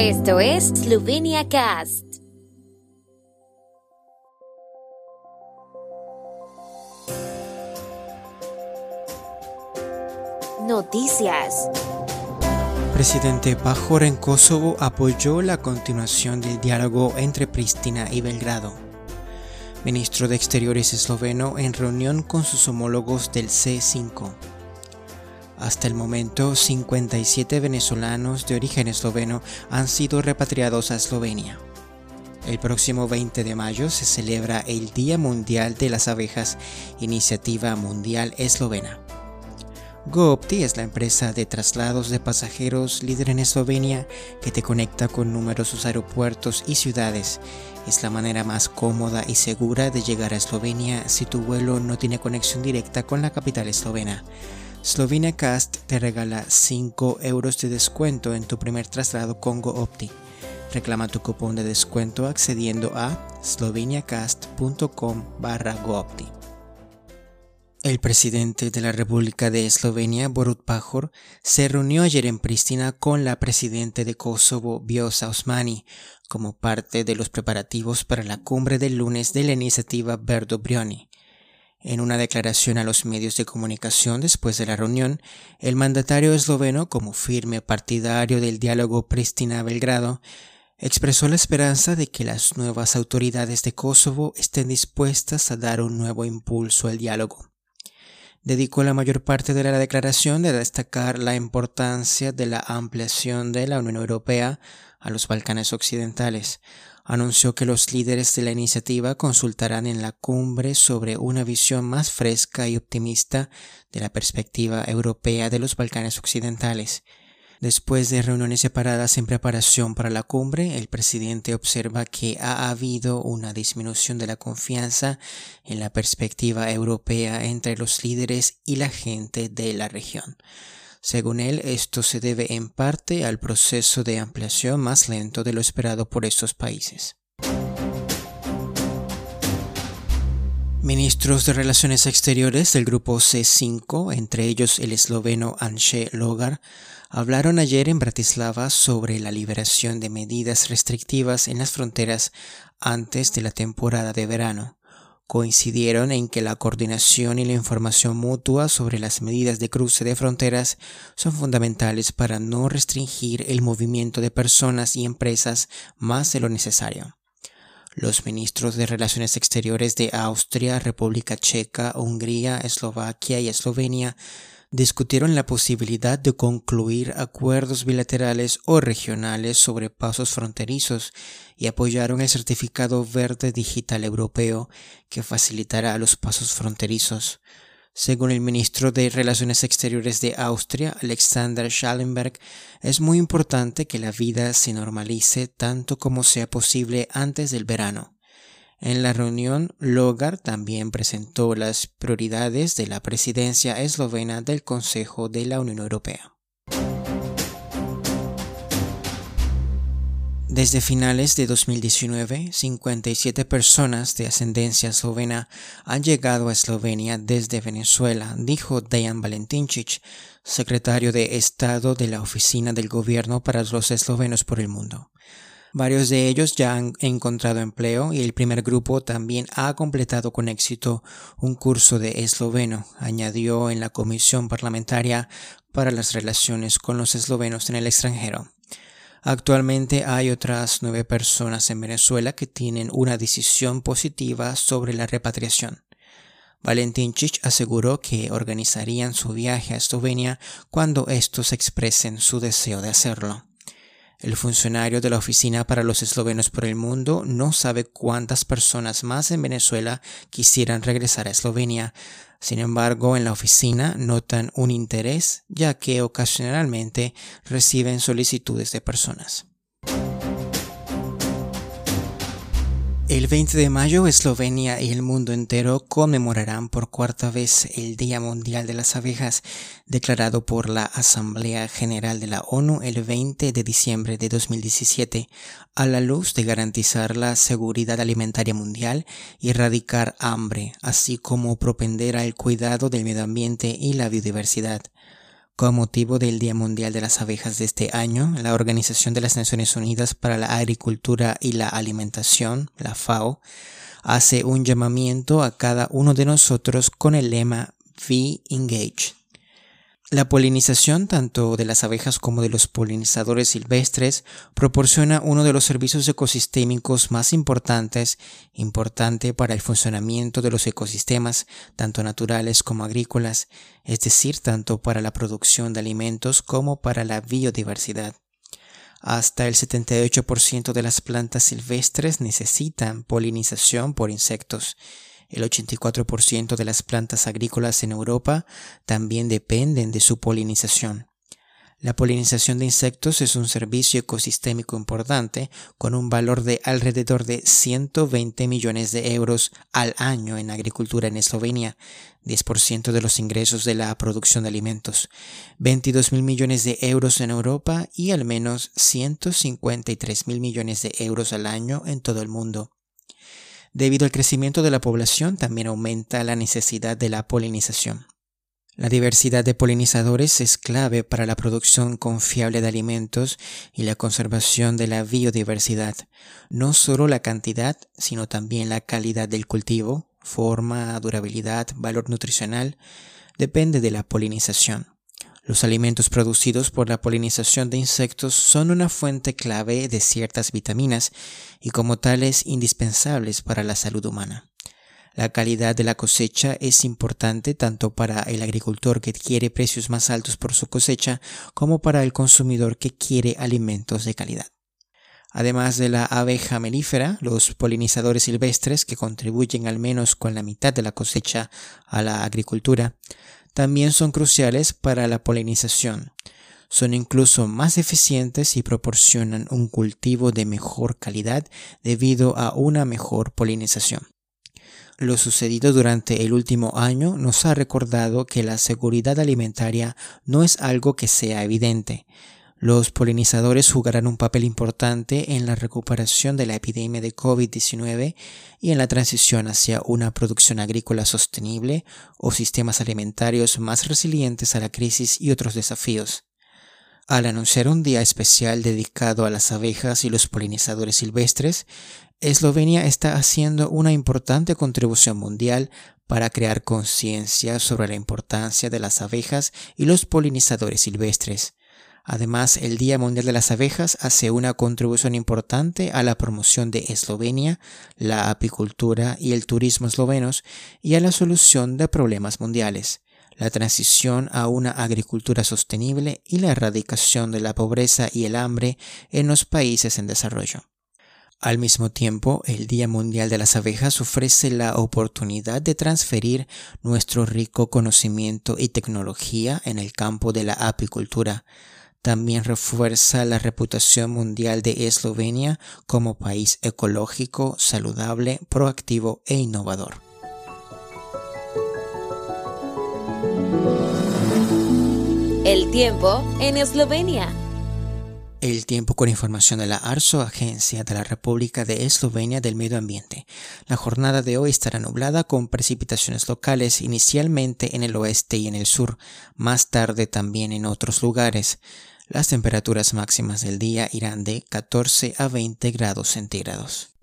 Esto es Slovenia Cast. Noticias. Presidente Pajor en Kosovo apoyó la continuación del diálogo entre Pristina y Belgrado. Ministro de Exteriores esloveno en reunión con sus homólogos del C5. Hasta el momento, 57 venezolanos de origen esloveno han sido repatriados a Eslovenia. El próximo 20 de mayo se celebra el Día Mundial de las Abejas, Iniciativa Mundial Eslovena. GoOpti es la empresa de traslados de pasajeros líder en Eslovenia que te conecta con numerosos aeropuertos y ciudades. Es la manera más cómoda y segura de llegar a Eslovenia si tu vuelo no tiene conexión directa con la capital eslovena. Slovenia Cast te regala 5 euros de descuento en tu primer traslado con GoOpti. Reclama tu cupón de descuento accediendo a sloveniacast.com barra GoOpti. El presidente de la República de Eslovenia, Borut Pajor, se reunió ayer en Pristina con la presidenta de Kosovo, Biosa Osmani, como parte de los preparativos para la cumbre del lunes de la iniciativa Berdo Brioni. En una declaración a los medios de comunicación después de la reunión, el mandatario esloveno, como firme partidario del diálogo Pristina-Belgrado, expresó la esperanza de que las nuevas autoridades de Kosovo estén dispuestas a dar un nuevo impulso al diálogo dedicó la mayor parte de la declaración de destacar la importancia de la ampliación de la Unión Europea a los Balcanes Occidentales. Anunció que los líderes de la iniciativa consultarán en la cumbre sobre una visión más fresca y optimista de la perspectiva europea de los Balcanes Occidentales Después de reuniones separadas en preparación para la cumbre, el presidente observa que ha habido una disminución de la confianza en la perspectiva europea entre los líderes y la gente de la región. Según él, esto se debe en parte al proceso de ampliación más lento de lo esperado por estos países. Ministros de Relaciones Exteriores del Grupo C5, entre ellos el esloveno Anše Logar, hablaron ayer en Bratislava sobre la liberación de medidas restrictivas en las fronteras antes de la temporada de verano. Coincidieron en que la coordinación y la información mutua sobre las medidas de cruce de fronteras son fundamentales para no restringir el movimiento de personas y empresas más de lo necesario. Los ministros de Relaciones Exteriores de Austria, República Checa, Hungría, Eslovaquia y Eslovenia discutieron la posibilidad de concluir acuerdos bilaterales o regionales sobre pasos fronterizos y apoyaron el certificado verde digital europeo que facilitará los pasos fronterizos. Según el ministro de Relaciones Exteriores de Austria, Alexander Schallenberg, es muy importante que la vida se normalice tanto como sea posible antes del verano. En la reunión, Logar también presentó las prioridades de la presidencia eslovena del Consejo de la Unión Europea. Desde finales de 2019, 57 personas de ascendencia eslovena han llegado a Eslovenia desde Venezuela, dijo Dejan Valentincic, secretario de Estado de la Oficina del Gobierno para los Eslovenos por el Mundo. Varios de ellos ya han encontrado empleo y el primer grupo también ha completado con éxito un curso de esloveno, añadió en la Comisión Parlamentaria para las Relaciones con los Eslovenos en el extranjero. Actualmente hay otras nueve personas en Venezuela que tienen una decisión positiva sobre la repatriación. Valentín Chich aseguró que organizarían su viaje a Eslovenia cuando estos expresen su deseo de hacerlo. El funcionario de la Oficina para los Eslovenos por el Mundo no sabe cuántas personas más en Venezuela quisieran regresar a Eslovenia. Sin embargo, en la oficina notan un interés ya que ocasionalmente reciben solicitudes de personas. El 20 de mayo, Eslovenia y el mundo entero conmemorarán por cuarta vez el Día Mundial de las Abejas, declarado por la Asamblea General de la ONU el 20 de diciembre de 2017, a la luz de garantizar la seguridad alimentaria mundial y erradicar hambre, así como propender al cuidado del medio ambiente y la biodiversidad. Con motivo del Día Mundial de las Abejas de este año, la Organización de las Naciones Unidas para la Agricultura y la Alimentación, la FAO, hace un llamamiento a cada uno de nosotros con el lema Be Engaged. La polinización tanto de las abejas como de los polinizadores silvestres proporciona uno de los servicios ecosistémicos más importantes, importante para el funcionamiento de los ecosistemas, tanto naturales como agrícolas, es decir, tanto para la producción de alimentos como para la biodiversidad. Hasta el 78% de las plantas silvestres necesitan polinización por insectos el 84% de las plantas agrícolas en Europa también dependen de su polinización. La polinización de insectos es un servicio ecosistémico importante con un valor de alrededor de 120 millones de euros al año en agricultura en Eslovenia, 10% de los ingresos de la producción de alimentos, 22 mil millones de euros en Europa y al menos 153 mil millones de euros al año en todo el mundo. Debido al crecimiento de la población también aumenta la necesidad de la polinización. La diversidad de polinizadores es clave para la producción confiable de alimentos y la conservación de la biodiversidad. No solo la cantidad, sino también la calidad del cultivo, forma, durabilidad, valor nutricional, depende de la polinización. Los alimentos producidos por la polinización de insectos son una fuente clave de ciertas vitaminas y como tales indispensables para la salud humana. La calidad de la cosecha es importante tanto para el agricultor que quiere precios más altos por su cosecha como para el consumidor que quiere alimentos de calidad. Además de la abeja melífera, los polinizadores silvestres, que contribuyen al menos con la mitad de la cosecha a la agricultura, también son cruciales para la polinización. Son incluso más eficientes y proporcionan un cultivo de mejor calidad debido a una mejor polinización. Lo sucedido durante el último año nos ha recordado que la seguridad alimentaria no es algo que sea evidente. Los polinizadores jugarán un papel importante en la recuperación de la epidemia de COVID-19 y en la transición hacia una producción agrícola sostenible o sistemas alimentarios más resilientes a la crisis y otros desafíos. Al anunciar un día especial dedicado a las abejas y los polinizadores silvestres, Eslovenia está haciendo una importante contribución mundial para crear conciencia sobre la importancia de las abejas y los polinizadores silvestres Además, el Día Mundial de las Abejas hace una contribución importante a la promoción de Eslovenia, la apicultura y el turismo eslovenos y a la solución de problemas mundiales, la transición a una agricultura sostenible y la erradicación de la pobreza y el hambre en los países en desarrollo. Al mismo tiempo, el Día Mundial de las Abejas ofrece la oportunidad de transferir nuestro rico conocimiento y tecnología en el campo de la apicultura, también refuerza la reputación mundial de Eslovenia como país ecológico, saludable, proactivo e innovador. El tiempo en Eslovenia. El tiempo con información de la ARSO, Agencia de la República de Eslovenia del Medio Ambiente. La jornada de hoy estará nublada con precipitaciones locales inicialmente en el oeste y en el sur, más tarde también en otros lugares. Las temperaturas máximas del día irán de 14 a 20 grados centígrados.